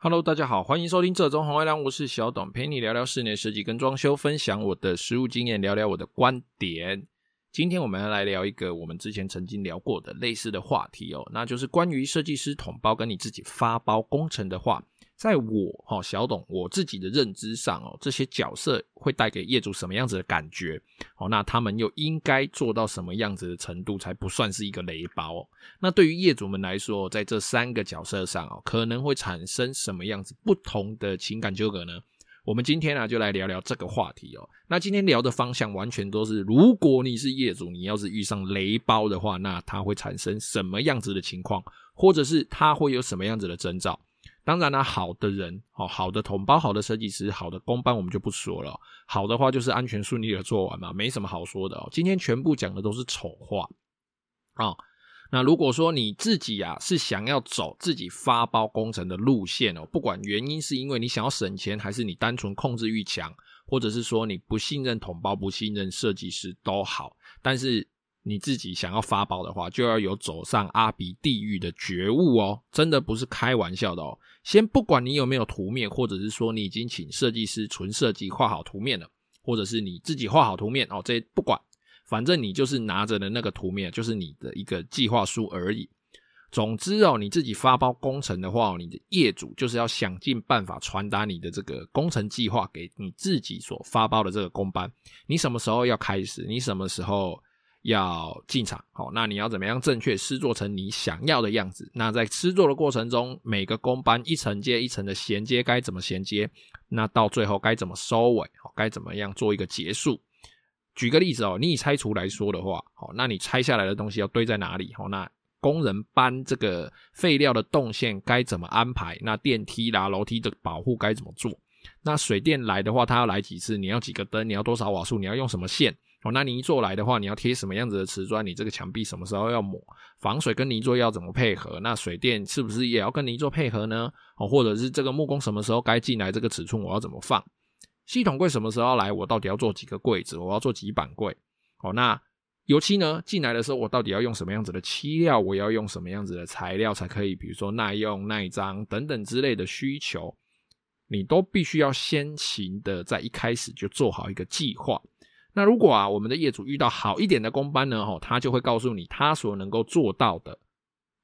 Hello，大家好，欢迎收听这中红月亮，我是小董，陪你聊聊室内设计跟装修，分享我的实物经验，聊聊我的观点。今天我们要来聊一个我们之前曾经聊过的类似的话题哦，那就是关于设计师统包跟你自己发包工程的话。在我哈小董我自己的认知上哦，这些角色会带给业主什么样子的感觉？哦，那他们又应该做到什么样子的程度才不算是一个雷包？那对于业主们来说，在这三个角色上哦，可能会产生什么样子不同的情感纠葛呢？我们今天呢就来聊聊这个话题哦。那今天聊的方向完全都是，如果你是业主，你要是遇上雷包的话，那它会产生什么样子的情况，或者是它会有什么样子的征兆？当然了，好的人哦，好的统包，好的设计师，好的工班，我们就不说了。好的话就是安全顺利的做完嘛，没什么好说的。今天全部讲的都是丑话啊。那如果说你自己啊是想要走自己发包工程的路线哦，不管原因是因为你想要省钱，还是你单纯控制欲强，或者是说你不信任统包，不信任设计师都好，但是。你自己想要发包的话，就要有走上阿鼻地狱的觉悟哦，真的不是开玩笑的哦。先不管你有没有图面，或者是说你已经请设计师纯设计画好图面了，或者是你自己画好图面哦，这不管，反正你就是拿着的那个图面，就是你的一个计划书而已。总之哦，你自己发包工程的话，你的业主就是要想尽办法传达你的这个工程计划给你自己所发包的这个工班，你什么时候要开始，你什么时候。要进场，好，那你要怎么样正确施作成你想要的样子？那在施作的过程中，每个工班一层接一层的衔接，该怎么衔接？那到最后该怎么收尾？好，该怎么样做一个结束？举个例子哦，你以拆除来说的话，好，那你拆下来的东西要堆在哪里？好，那工人搬这个废料的动线该怎么安排？那电梯啦、楼梯的保护该怎么做？那水电来的话，它要来几次？你要几个灯？你要多少瓦数？你要用什么线？哦，那泥作来的话，你要贴什么样子的瓷砖？你这个墙壁什么时候要抹？防水跟泥作要怎么配合？那水电是不是也要跟泥作配合呢？哦，或者是这个木工什么时候该进来？这个尺寸我要怎么放？系统柜什么时候来？我到底要做几个柜子？我要做几板柜？哦，那油漆呢？进来的时候我到底要用什么样子的漆料？我要用什么样子的材料才可以？比如说耐用、耐脏等等之类的需求，你都必须要先行的在一开始就做好一个计划。那如果啊，我们的业主遇到好一点的工班呢，吼，他就会告诉你他所能够做到的，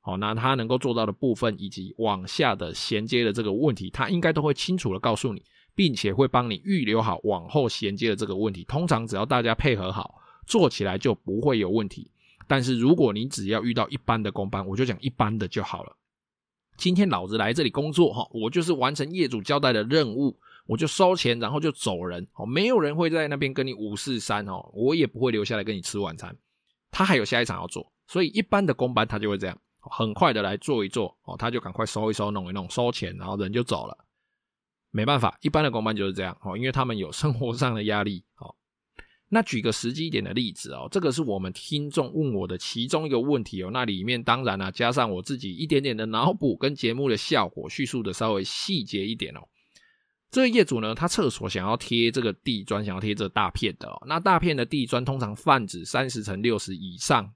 好，那他能够做到的部分以及往下的衔接的这个问题，他应该都会清楚的告诉你，并且会帮你预留好往后衔接的这个问题。通常只要大家配合好，做起来就不会有问题。但是如果你只要遇到一般的工班，我就讲一般的就好了。今天老子来这里工作，哈，我就是完成业主交代的任务。我就收钱，然后就走人哦，没有人会在那边跟你五四三哦，我也不会留下来跟你吃晚餐。他还有下一场要做，所以一般的公班他就会这样，很快的来做一做哦，他就赶快收一收，弄一弄，收钱，然后人就走了。没办法，一般的公班就是这样哦，因为他们有生活上的压力哦。那举个实际一点的例子哦，这个是我们听众问我的其中一个问题哦，那里面当然啊，加上我自己一点点的脑补跟节目的效果，叙述的稍微细节一点哦。这个业主呢，他厕所想要贴这个地砖，想要贴这大片的哦。那大片的地砖通常泛指三十乘六十以上，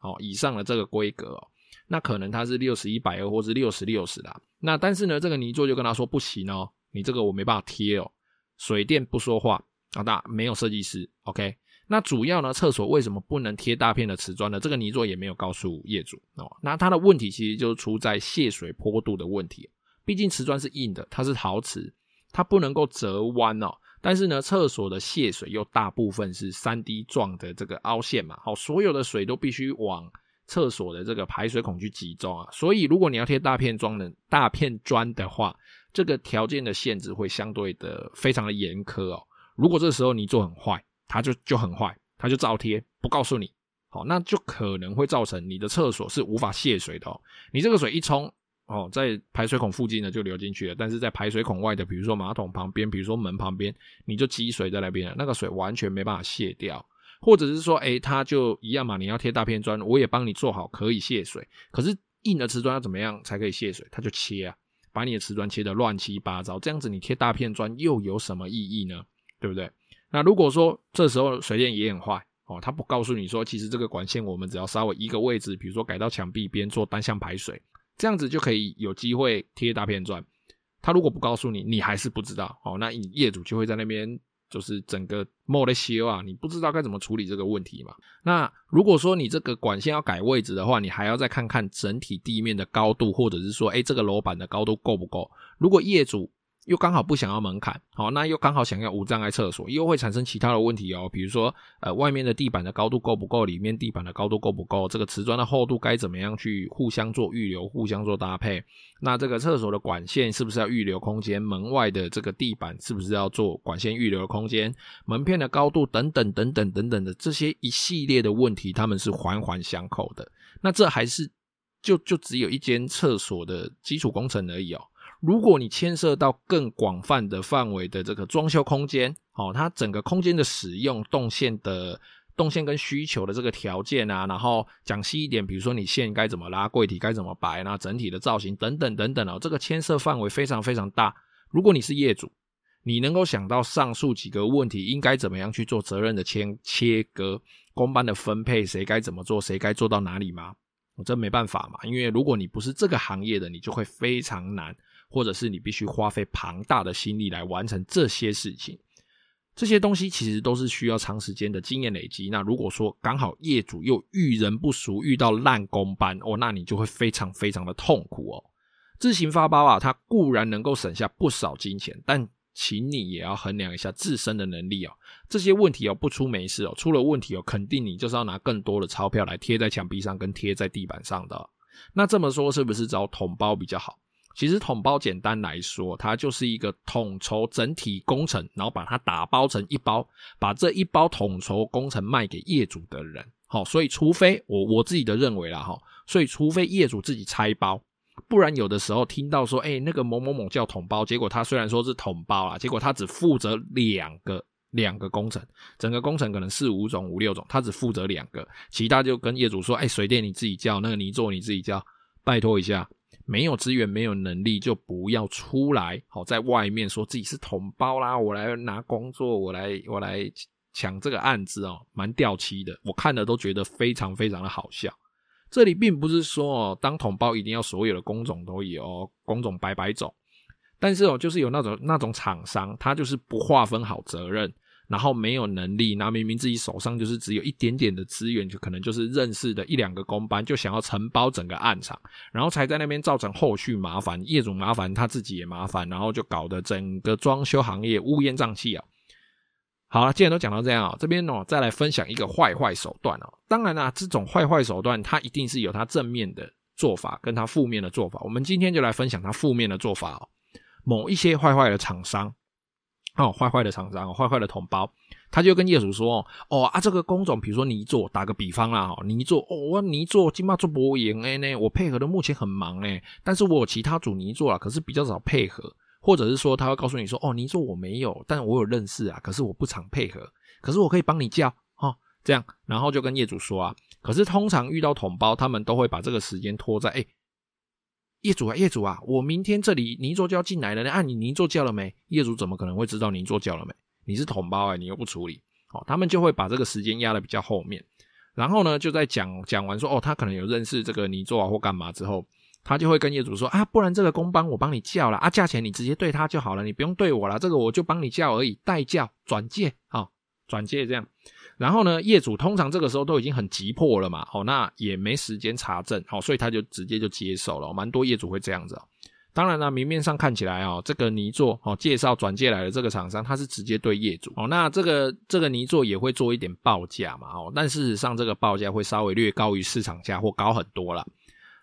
哦，以上的这个规格哦。那可能他是六十一百二，或是六十六十啦。那但是呢，这个泥作就跟他说不行哦，你这个我没办法贴哦。水电不说话啊，那没有设计师，OK。那主要呢，厕所为什么不能贴大片的瓷砖呢？这个泥作也没有告诉业主哦。那他的问题其实就是出在泄水坡度的问题，毕竟瓷砖是硬的，它是陶瓷。它不能够折弯哦，但是呢，厕所的泄水又大部分是三 D 状的这个凹陷嘛，好，所有的水都必须往厕所的这个排水孔去集中啊，所以如果你要贴大片装的大片砖的话，这个条件的限制会相对的非常的严苛哦。如果这时候你做很坏，它就就很坏，它就照贴不告诉你，好，那就可能会造成你的厕所是无法泄水的哦，你这个水一冲。哦，在排水孔附近呢就流进去了，但是在排水孔外的，比如说马桶旁边，比如说门旁边，你就积水在那边了，那个水完全没办法卸掉，或者是说，诶，它就一样嘛，你要贴大片砖，我也帮你做好可以泄水，可是硬的瓷砖要怎么样才可以泄水？它就切啊，把你的瓷砖切得乱七八糟，这样子你贴大片砖又有什么意义呢？对不对？那如果说这时候水电也很坏哦，他不告诉你说，其实这个管线我们只要稍微一个位置，比如说改到墙壁边做单向排水。这样子就可以有机会贴大片砖，他如果不告诉你，你还是不知道哦，那你业主就会在那边就是整个莫得修啊，你不知道该怎么处理这个问题嘛。那如果说你这个管线要改位置的话，你还要再看看整体地面的高度，或者是说，诶，这个楼板的高度够不够？如果业主又刚好不想要门槛，好，那又刚好想要无障碍厕所，又会产生其他的问题哦。比如说，呃，外面的地板的高度够不够，里面地板的高度够不够，这个瓷砖的厚度该怎么样去互相做预留、互相做搭配？那这个厕所的管线是不是要预留空间？门外的这个地板是不是要做管线预留的空间？门片的高度等等等等等等的这些一系列的问题，他们是环环相扣的。那这还是就就只有一间厕所的基础工程而已哦。如果你牵涉到更广泛的范围的这个装修空间，哦，它整个空间的使用、动线的动线跟需求的这个条件啊，然后讲细一点，比如说你线该怎么拉，柜体该怎么摆，那整体的造型等等等等哦，这个牵涉范围非常非常大。如果你是业主，你能够想到上述几个问题应该怎么样去做责任的切切割、工班的分配，谁该怎么做，谁该做到哪里吗？我真没办法嘛，因为如果你不是这个行业的，你就会非常难。或者是你必须花费庞大的心力来完成这些事情，这些东西其实都是需要长时间的经验累积。那如果说刚好业主又遇人不熟，遇到烂工班哦，那你就会非常非常的痛苦哦。自行发包啊，它固然能够省下不少金钱，但请你也要衡量一下自身的能力哦。这些问题哦，不出没事哦，出了问题哦，肯定你就是要拿更多的钞票来贴在墙壁上跟贴在地板上的。那这么说是不是找统包比较好？其实统包简单来说，它就是一个统筹整体工程，然后把它打包成一包，把这一包统筹工程卖给业主的人。好，所以除非我我自己的认为啦，哈，所以除非业主自己拆包，不然有的时候听到说，哎，那个某某某叫统包，结果他虽然说是统包啦，结果他只负责两个两个工程，整个工程可能四五种五六种，他只负责两个，其他就跟业主说，哎，水电你自己叫，那个泥作你自己叫，拜托一下。没有资源、没有能力，就不要出来。好，在外面说自己是同胞啦，我来拿工作，我来我来抢这个案子哦，蛮掉漆的。我看了都觉得非常非常的好笑。这里并不是说哦，当同胞一定要所有的工种都有，工种百百种。但是哦，就是有那种那种厂商，他就是不划分好责任。然后没有能力，那明明自己手上就是只有一点点的资源，就可能就是认识的一两个工班，就想要承包整个案场，然后才在那边造成后续麻烦，业主麻烦，他自己也麻烦，然后就搞得整个装修行业乌烟瘴气啊。好了，既然都讲到这样啊，这边哦再来分享一个坏坏手段哦。当然啦，这种坏坏手段它一定是有它正面的做法，跟它负面的做法。我们今天就来分享它负面的做法哦。某一些坏坏的厂商。哦，坏坏的厂商，坏坏的统包，他就跟业主说：“哦啊，这个工种，比如说泥作，打个比方啦，哦，泥作，哦，我泥作今嘛做不赢哎呢，我配合的目前很忙哎，但是我有其他组泥作啊，可是比较少配合，或者是说他会告诉你说，哦，泥作我没有，但我有认识啊，可是我不常配合，可是我可以帮你叫，哦，这样，然后就跟业主说啊，可是通常遇到统包，他们都会把这个时间拖在哎。”业主啊，业主啊，我明天这里泥作就要进来了，那你泥作叫了没？业主怎么可能会知道泥作叫了没？你是同胞哎，你又不处理，哦，他们就会把这个时间压得比较后面，然后呢，就在讲讲完说，哦，他可能有认识这个泥作啊或干嘛之后，他就会跟业主说啊，不然这个工班我帮你叫了啊，价钱你直接对他就好了，你不用对我了，这个我就帮你叫而已，代叫转介啊，转介这样。然后呢，业主通常这个时候都已经很急迫了嘛，哦，那也没时间查证，好，所以他就直接就接受了，蛮多业主会这样子哦。当然了，明面上看起来哦，这个泥作哦介绍转介来的这个厂商，他是直接对业主哦，那这个这个泥作也会做一点报价嘛，哦，但事实上这个报价会稍微略高于市场价或高很多啦。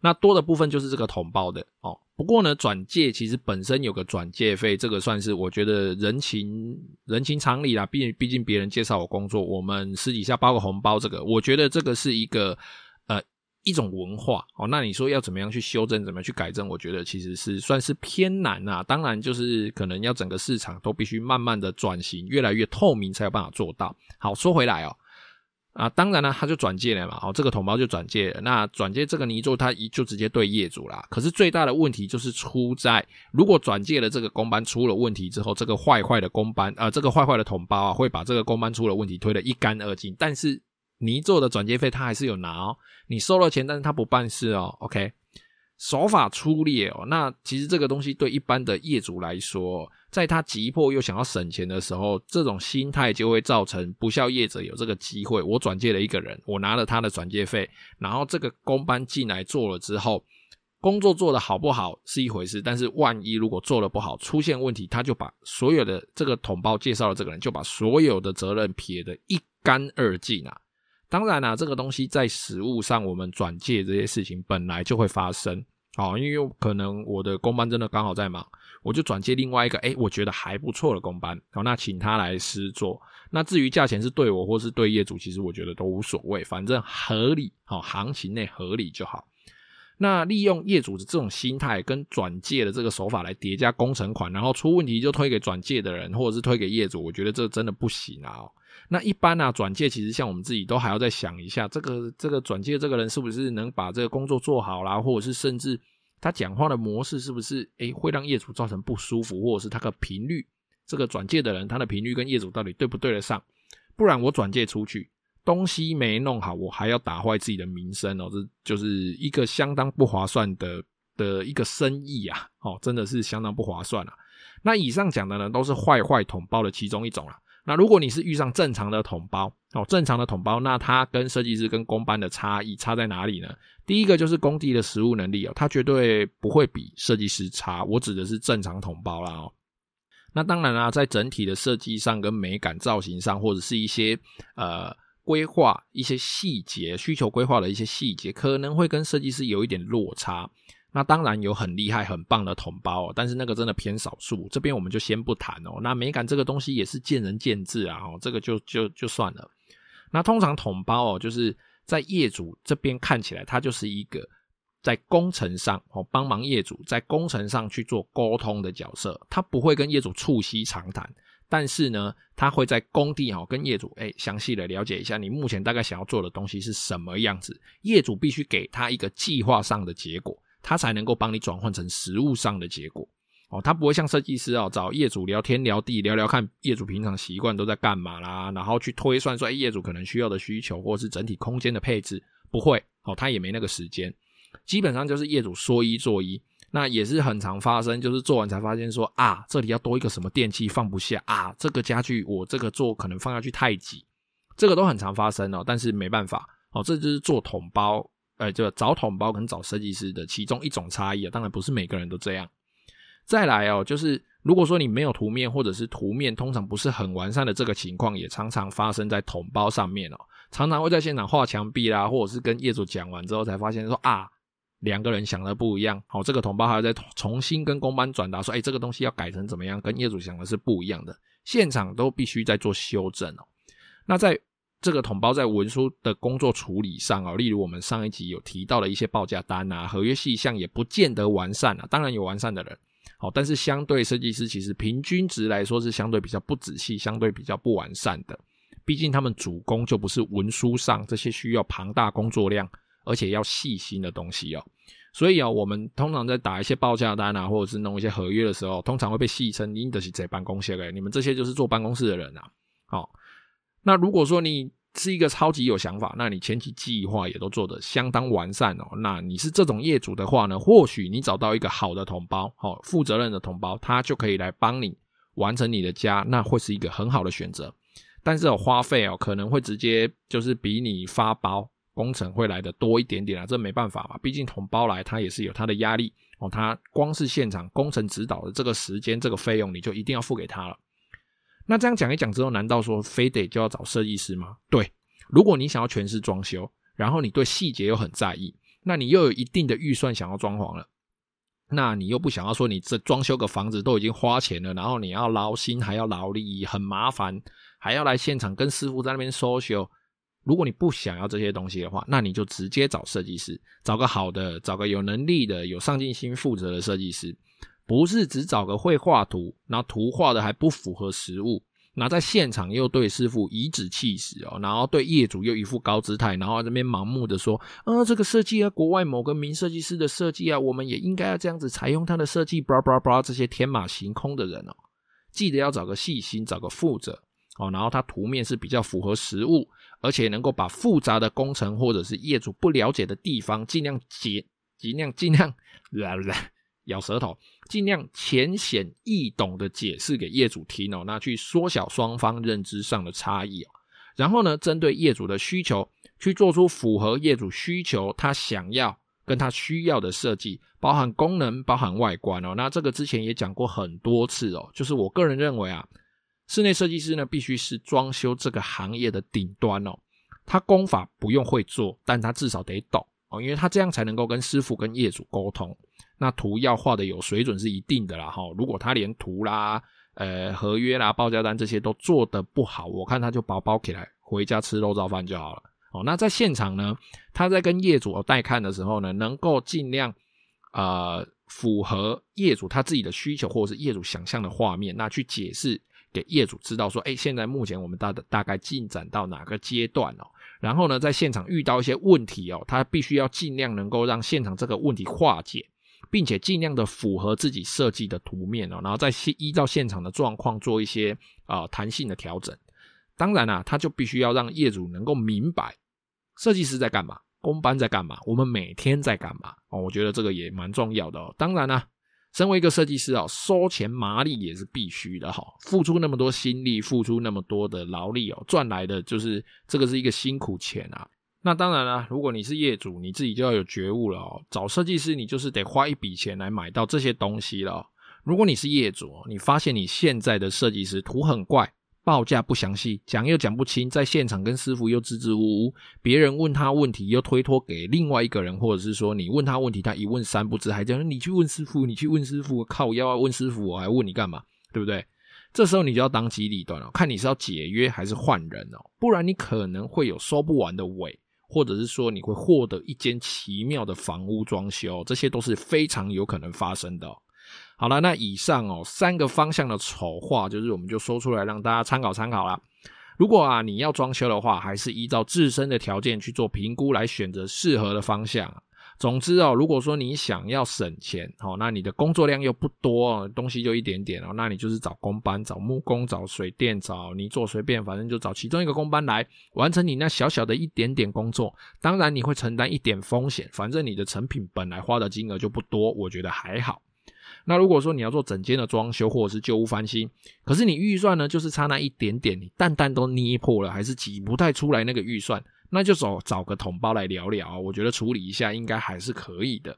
那多的部分就是这个统包的哦。不过呢，转介其实本身有个转介费，这个算是我觉得人情人情常理啦。毕毕竟别人介绍我工作，我们私底下包个红包，这个我觉得这个是一个呃一种文化哦。那你说要怎么样去修正，怎么样去改正？我觉得其实是算是偏难啊。当然，就是可能要整个市场都必须慢慢的转型，越来越透明，才有办法做到。好，说回来哦。啊，当然了，他就转借了嘛，哦，这个同胞就转借了。那转借这个泥作，他一就直接对业主啦。可是最大的问题就是出在，如果转借了这个工班出了问题之后，这个坏坏的工班，呃，这个坏坏的同胞啊，会把这个工班出了问题推得一干二净。但是泥作的转接费他还是有拿哦，你收了钱，但是他不办事哦，OK。手法粗劣哦，那其实这个东西对一般的业主来说，在他急迫又想要省钱的时候，这种心态就会造成不肖业者有这个机会。我转介了一个人，我拿了他的转介费，然后这个工班进来做了之后，工作做得好不好是一回事，但是万一如果做得不好，出现问题，他就把所有的这个统包介绍的这个人就把所有的责任撇得一干二净啊。当然啦、啊，这个东西在实务上，我们转介这些事情本来就会发生。好，因为可能我的工班真的刚好在忙，我就转介另外一个，诶，我觉得还不错的工班，好，那请他来施做。那至于价钱是对我或是对业主，其实我觉得都无所谓，反正合理，好，行情内合理就好。那利用业主的这种心态跟转介的这个手法来叠加工程款，然后出问题就推给转介的人，或者是推给业主，我觉得这真的不行啊。那一般啊，转介其实像我们自己都还要再想一下，这个这个转介这个人是不是能把这个工作做好啦，或者是甚至他讲话的模式是不是诶、会让业主造成不舒服，或者是他的频率，这个转介的人他的频率跟业主到底对不对得上？不然我转介出去东西没弄好，我还要打坏自己的名声哦，这就是一个相当不划算的的一个生意啊，哦，真的是相当不划算啊。那以上讲的呢，都是坏坏统包的其中一种啦。那如果你是遇上正常的统包哦，正常的统包，那它跟设计师跟工班的差异差在哪里呢？第一个就是工地的实务能力哦，它绝对不会比设计师差。我指的是正常统包啦哦。那当然啦，在整体的设计上跟美感造型上，或者是一些呃规划一些细节需求规划的一些细节，可能会跟设计师有一点落差。那当然有很厉害、很棒的统包，但是那个真的偏少数。这边我们就先不谈哦。那美感这个东西也是见仁见智啊，哦，这个就就就算了。那通常统包哦，就是在业主这边看起来，它就是一个在工程上哦帮忙业主在工程上去做沟通的角色，他不会跟业主促膝长谈，但是呢，他会在工地哦跟业主诶详细的了解一下你目前大概想要做的东西是什么样子，业主必须给他一个计划上的结果。他才能够帮你转换成实物上的结果。哦，他不会像设计师哦，找业主聊天聊地，聊聊看业主平常习惯都在干嘛啦，然后去推算说，哎，业主可能需要的需求或者是整体空间的配置，不会哦，他也没那个时间，基本上就是业主说一做一，那也是很常发生，就是做完才发现说啊，这里要多一个什么电器放不下啊，这个家具我这个做可能放下去太挤，这个都很常发生哦，但是没办法。哦，这就是做统包。呃，就找统包跟找设计师的其中一种差异啊，当然不是每个人都这样。再来哦，就是如果说你没有图面，或者是图面通常不是很完善的这个情况，也常常发生在统包上面哦。常常会在现场画墙壁啦，或者是跟业主讲完之后才发现说啊，两个人想的不一样。好，这个统包还要再重新跟工班转达说，哎，这个东西要改成怎么样，跟业主想的是不一样的，现场都必须再做修正哦。那在这个统包在文书的工作处理上啊，例如我们上一集有提到的一些报价单啊、合约细项也不见得完善啊。当然有完善的人，好，但是相对设计师其实平均值来说是相对比较不仔细、相对比较不完善的。毕竟他们主攻就不是文书上这些需要庞大工作量而且要细心的东西哦。所以啊，我们通常在打一些报价单啊，或者是弄一些合约的时候，通常会被戏称“你的是在办公室的，你们这些就是坐办公室的人啊。”好。那如果说你是一个超级有想法，那你前期计划也都做得相当完善哦。那你是这种业主的话呢，或许你找到一个好的同胞，好负责任的同胞，他就可以来帮你完成你的家，那会是一个很好的选择。但是有花费哦，可能会直接就是比你发包工程会来的多一点点啊，这没办法嘛，毕竟同胞来他也是有他的压力哦。他光是现场工程指导的这个时间、这个费用，你就一定要付给他了。那这样讲一讲之后，难道说非得就要找设计师吗？对，如果你想要全室装修，然后你对细节又很在意，那你又有一定的预算想要装潢了，那你又不想要说你这装修个房子都已经花钱了，然后你要劳心还要劳力，很麻烦，还要来现场跟师傅在那边收修。如果你不想要这些东西的话，那你就直接找设计师，找个好的，找个有能力的、有上进心、负责的设计师。不是只找个会画图，然后图画的还不符合实物，那在现场又对师傅颐指气使哦，然后对业主又一副高姿态，然后这边盲目的说，啊，这个设计啊，国外某个名设计师的设计啊，我们也应该要这样子采用他的设计，叭叭叭，这些天马行空的人哦，记得要找个细心，找个负责哦，然后他图面是比较符合实物，而且能够把复杂的工程或者是业主不了解的地方尽量简尽量尽量来 来咬舌头，尽量浅显易懂的解释给业主听哦，那去缩小双方认知上的差异哦。然后呢，针对业主的需求，去做出符合业主需求他想要跟他需要的设计，包含功能，包含外观哦。那这个之前也讲过很多次哦，就是我个人认为啊，室内设计师呢，必须是装修这个行业的顶端哦。他功法不用会做，但他至少得懂哦，因为他这样才能够跟师傅、跟业主沟通。那图要画的有水准是一定的啦，哈。如果他连图啦、呃合约啦、报价单这些都做得不好，我看他就包包起来回家吃肉燥饭就好了。哦，那在现场呢，他在跟业主带看的时候呢，能够尽量呃符合业主他自己的需求或者是业主想象的画面，那去解释给业主知道说，哎，现在目前我们大的大概进展到哪个阶段哦。然后呢，在现场遇到一些问题哦，他必须要尽量能够让现场这个问题化解，并且尽量的符合自己设计的图面哦，然后再依照现场的状况做一些啊、弹性的调整。当然啊，他就必须要让业主能够明白设计师在干嘛，工班在干嘛，我们每天在干嘛哦。我觉得这个也蛮重要的哦。当然啊。身为一个设计师啊，收钱麻利也是必须的哈。付出那么多心力，付出那么多的劳力哦，赚来的就是这个是一个辛苦钱啊。那当然啦，如果你是业主，你自己就要有觉悟了哦。找设计师，你就是得花一笔钱来买到这些东西了。如果你是业主，你发现你现在的设计师图很怪。报价不详细，讲又讲不清，在现场跟师傅又支支吾吾，别人问他问题又推脱给另外一个人，或者是说你问他问题，他一问三不知，还讲你去问师傅，你去问师傅，靠腰啊，问师傅，我还问你干嘛？对不对？这时候你就要当机立断了，看你是要解约还是换人哦，不然你可能会有收不完的尾，或者是说你会获得一间奇妙的房屋装修，这些都是非常有可能发生的。好了，那以上哦三个方向的丑话，就是我们就说出来让大家参考参考啦。如果啊你要装修的话，还是依照自身的条件去做评估，来选择适合的方向。总之哦，如果说你想要省钱，哦，那你的工作量又不多，东西就一点点哦，那你就是找工班，找木工，找水电，找你做随便，反正就找其中一个工班来完成你那小小的一点点工作。当然你会承担一点风险，反正你的成品本来花的金额就不多，我觉得还好。那如果说你要做整间的装修或者是旧屋翻新，可是你预算呢，就是差那一点点，你蛋蛋都捏破了，还是挤不太出来那个预算，那就找找个统包来聊聊，我觉得处理一下应该还是可以的。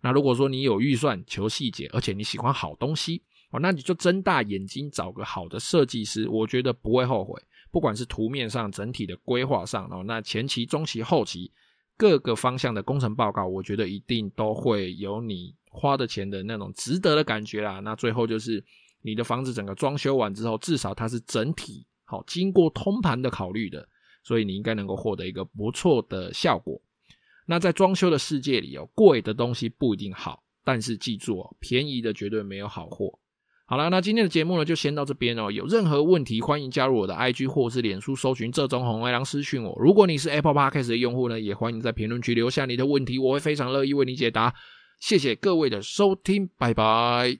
那如果说你有预算求细节，而且你喜欢好东西哦，那你就睁大眼睛找个好的设计师，我觉得不会后悔。不管是图面上整体的规划上哦，那前期、中期、后期各个方向的工程报告，我觉得一定都会有你。花的钱的那种值得的感觉啦，那最后就是你的房子整个装修完之后，至少它是整体好经过通盘的考虑的，所以你应该能够获得一个不错的效果。那在装修的世界里哦，贵的东西不一定好，但是记住哦，便宜的绝对没有好货。好了，那今天的节目呢就先到这边哦。有任何问题，欢迎加入我的 IG 或是脸书搜寻这种红外狼私讯我。如果你是 Apple Podcast 的用户呢，也欢迎在评论区留下你的问题，我会非常乐意为你解答。谢谢各位的收听，拜拜。